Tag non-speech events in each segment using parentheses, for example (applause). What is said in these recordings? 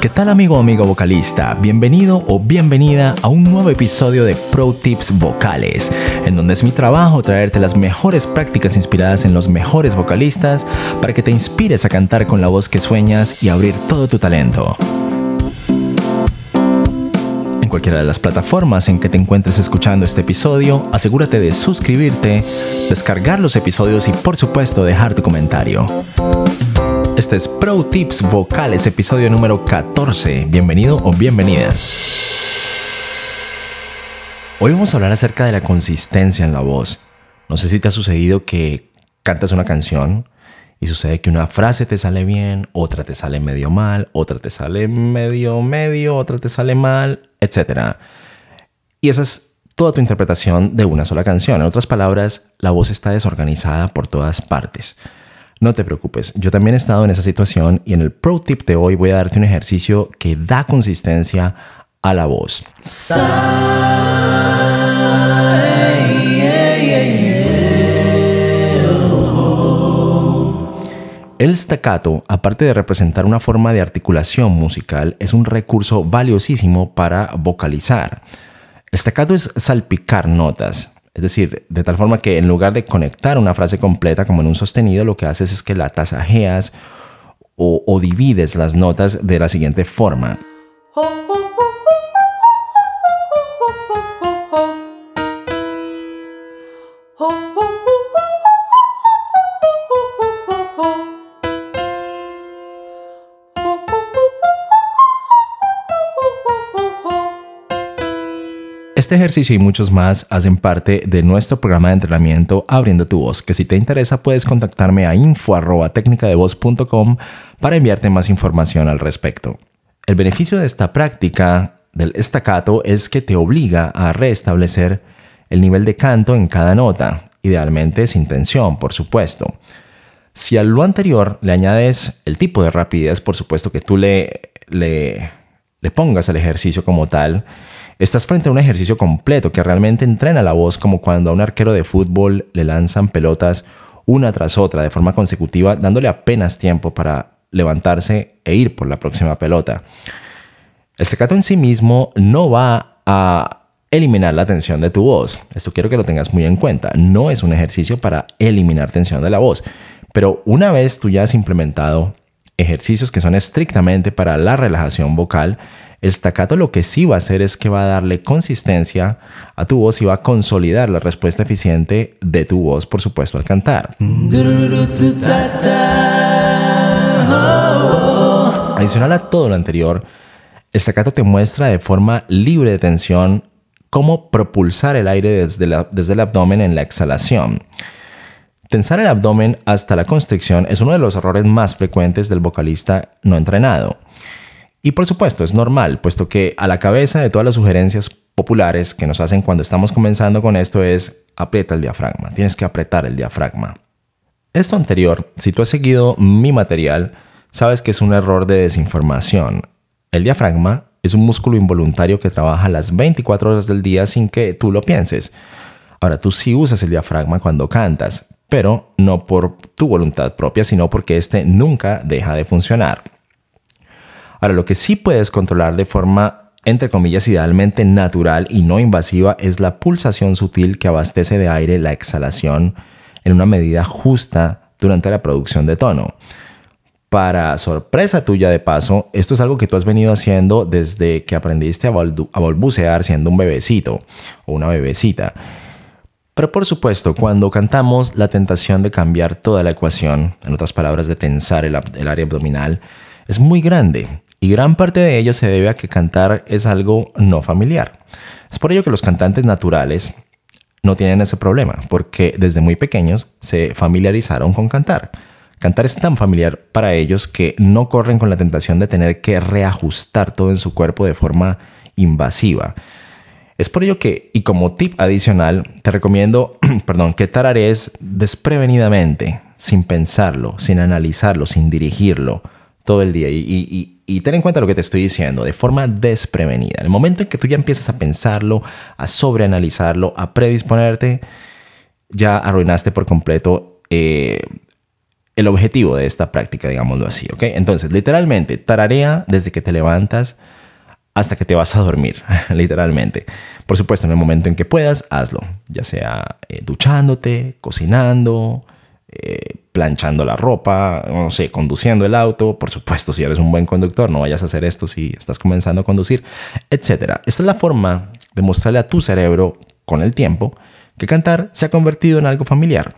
¿Qué tal amigo o amigo vocalista? Bienvenido o bienvenida a un nuevo episodio de Pro Tips Vocales, en donde es mi trabajo traerte las mejores prácticas inspiradas en los mejores vocalistas para que te inspires a cantar con la voz que sueñas y abrir todo tu talento en cualquiera de las plataformas en que te encuentres escuchando este episodio, asegúrate de suscribirte, descargar los episodios y por supuesto dejar tu comentario. Este es Pro Tips Vocales, episodio número 14. Bienvenido o bienvenida. Hoy vamos a hablar acerca de la consistencia en la voz. No sé si te ha sucedido que cantas una canción y sucede que una frase te sale bien, otra te sale medio mal, otra te sale medio medio, otra te sale mal, etc. Y esa es toda tu interpretación de una sola canción. En otras palabras, la voz está desorganizada por todas partes. No te preocupes, yo también he estado en esa situación y en el Pro Tip de hoy voy a darte un ejercicio que da consistencia a la voz. El staccato, aparte de representar una forma de articulación musical, es un recurso valiosísimo para vocalizar. Staccato es salpicar notas, es decir, de tal forma que en lugar de conectar una frase completa como en un sostenido, lo que haces es que la tasajeas o, o divides las notas de la siguiente forma. Este ejercicio y muchos más hacen parte de nuestro programa de entrenamiento Abriendo tu voz, que si te interesa puedes contactarme a info@tecnicadevoz.com para enviarte más información al respecto. El beneficio de esta práctica del estacato es que te obliga a restablecer el nivel de canto en cada nota, idealmente sin tensión, por supuesto. Si a lo anterior le añades el tipo de rapidez, por supuesto que tú le, le, le pongas el ejercicio como tal, Estás frente a un ejercicio completo que realmente entrena la voz como cuando a un arquero de fútbol le lanzan pelotas una tras otra de forma consecutiva, dándole apenas tiempo para levantarse e ir por la próxima pelota. El secato en sí mismo no va a eliminar la tensión de tu voz. Esto quiero que lo tengas muy en cuenta. No es un ejercicio para eliminar tensión de la voz. Pero una vez tú ya has implementado ejercicios que son estrictamente para la relajación vocal, el staccato lo que sí va a hacer es que va a darle consistencia a tu voz y va a consolidar la respuesta eficiente de tu voz, por supuesto, al cantar. Adicional a todo lo anterior, el staccato te muestra de forma libre de tensión cómo propulsar el aire desde, desde el abdomen en la exhalación. Tensar el abdomen hasta la constricción es uno de los errores más frecuentes del vocalista no entrenado. Y por supuesto, es normal, puesto que a la cabeza de todas las sugerencias populares que nos hacen cuando estamos comenzando con esto es aprieta el diafragma, tienes que apretar el diafragma. Esto anterior, si tú has seguido mi material, sabes que es un error de desinformación. El diafragma es un músculo involuntario que trabaja las 24 horas del día sin que tú lo pienses. Ahora, tú sí usas el diafragma cuando cantas, pero no por tu voluntad propia, sino porque este nunca deja de funcionar. Ahora, lo que sí puedes controlar de forma, entre comillas, idealmente natural y no invasiva es la pulsación sutil que abastece de aire la exhalación en una medida justa durante la producción de tono. Para sorpresa tuya de paso, esto es algo que tú has venido haciendo desde que aprendiste a, balbucear siendo un bebecito o una bebecita. Pero por supuesto, cuando cantamos, la tentación de cambiar toda la ecuación, en otras palabras, de tensar el área abdominal, es muy grande y gran parte de ello se debe a que cantar es algo no familiar. Es por ello que los cantantes naturales no tienen ese problema, porque desde muy pequeños se familiarizaron con cantar. Cantar es tan familiar para ellos que no corren con la tentación de tener que reajustar todo en su cuerpo de forma invasiva. Es por ello que, y como tip adicional, te recomiendo, (clears throat) perdón, que tararees desprevenidamente, sin pensarlo, sin analizarlo, sin dirigirlo, todo el día. Y, y ten en cuenta lo que te estoy diciendo de forma desprevenida. En el momento en que tú ya empiezas a pensarlo, a sobreanalizarlo, a predisponerte, ya arruinaste por completo eh, el objetivo de esta práctica, digámoslo así, ¿ok? Entonces, literalmente, tararea desde que te levantas hasta que te vas a dormir, (laughs) literalmente. Por supuesto, en el momento en que puedas, hazlo, ya sea eh, duchándote, cocinando, eh, planchando la ropa, no sé, conduciendo el auto, por supuesto, si eres un buen conductor, no vayas a hacer esto si estás comenzando a conducir, etc. Esta es la forma de mostrarle a tu cerebro con el tiempo que cantar se ha convertido en algo familiar.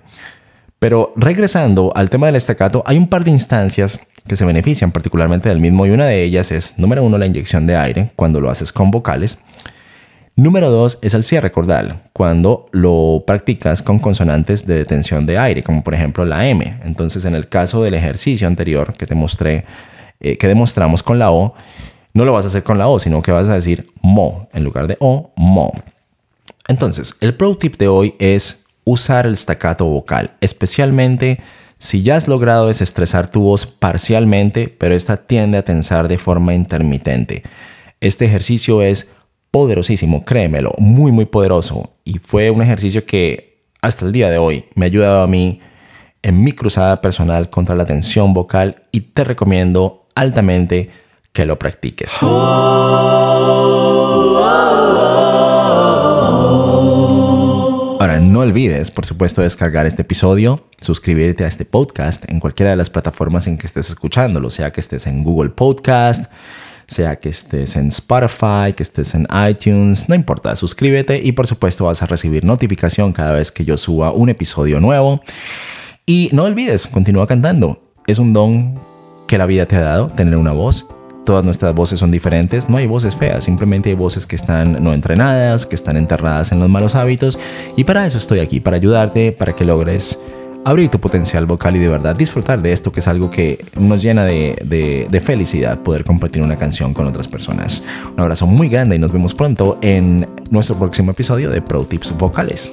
Pero regresando al tema del estacato, hay un par de instancias que se benefician particularmente del mismo y una de ellas es, número uno, la inyección de aire cuando lo haces con vocales. Número dos es el cierre cordal, cuando lo practicas con consonantes de detención de aire, como por ejemplo la M. Entonces, en el caso del ejercicio anterior que te mostré, eh, que demostramos con la O, no lo vas a hacer con la O, sino que vas a decir mo en lugar de O, mo. Entonces, el pro tip de hoy es usar el staccato vocal, especialmente si ya has logrado desestresar tu voz parcialmente, pero esta tiende a tensar de forma intermitente. Este ejercicio es poderosísimo, créemelo, muy muy poderoso y fue un ejercicio que hasta el día de hoy me ha ayudado a mí en mi cruzada personal contra la tensión vocal y te recomiendo altamente que lo practiques. No olvides, por supuesto, descargar este episodio, suscribirte a este podcast en cualquiera de las plataformas en que estés escuchándolo, sea que estés en Google Podcast, sea que estés en Spotify, que estés en iTunes, no importa, suscríbete y por supuesto vas a recibir notificación cada vez que yo suba un episodio nuevo. Y no olvides, continúa cantando. Es un don que la vida te ha dado, tener una voz Todas nuestras voces son diferentes, no hay voces feas, simplemente hay voces que están no entrenadas, que están enterradas en los malos hábitos y para eso estoy aquí, para ayudarte, para que logres abrir tu potencial vocal y de verdad disfrutar de esto que es algo que nos llena de, de, felicidad poder compartir una canción con otras personas. Un abrazo muy grande y nos vemos pronto en nuestro próximo episodio de Pro Tips Vocales.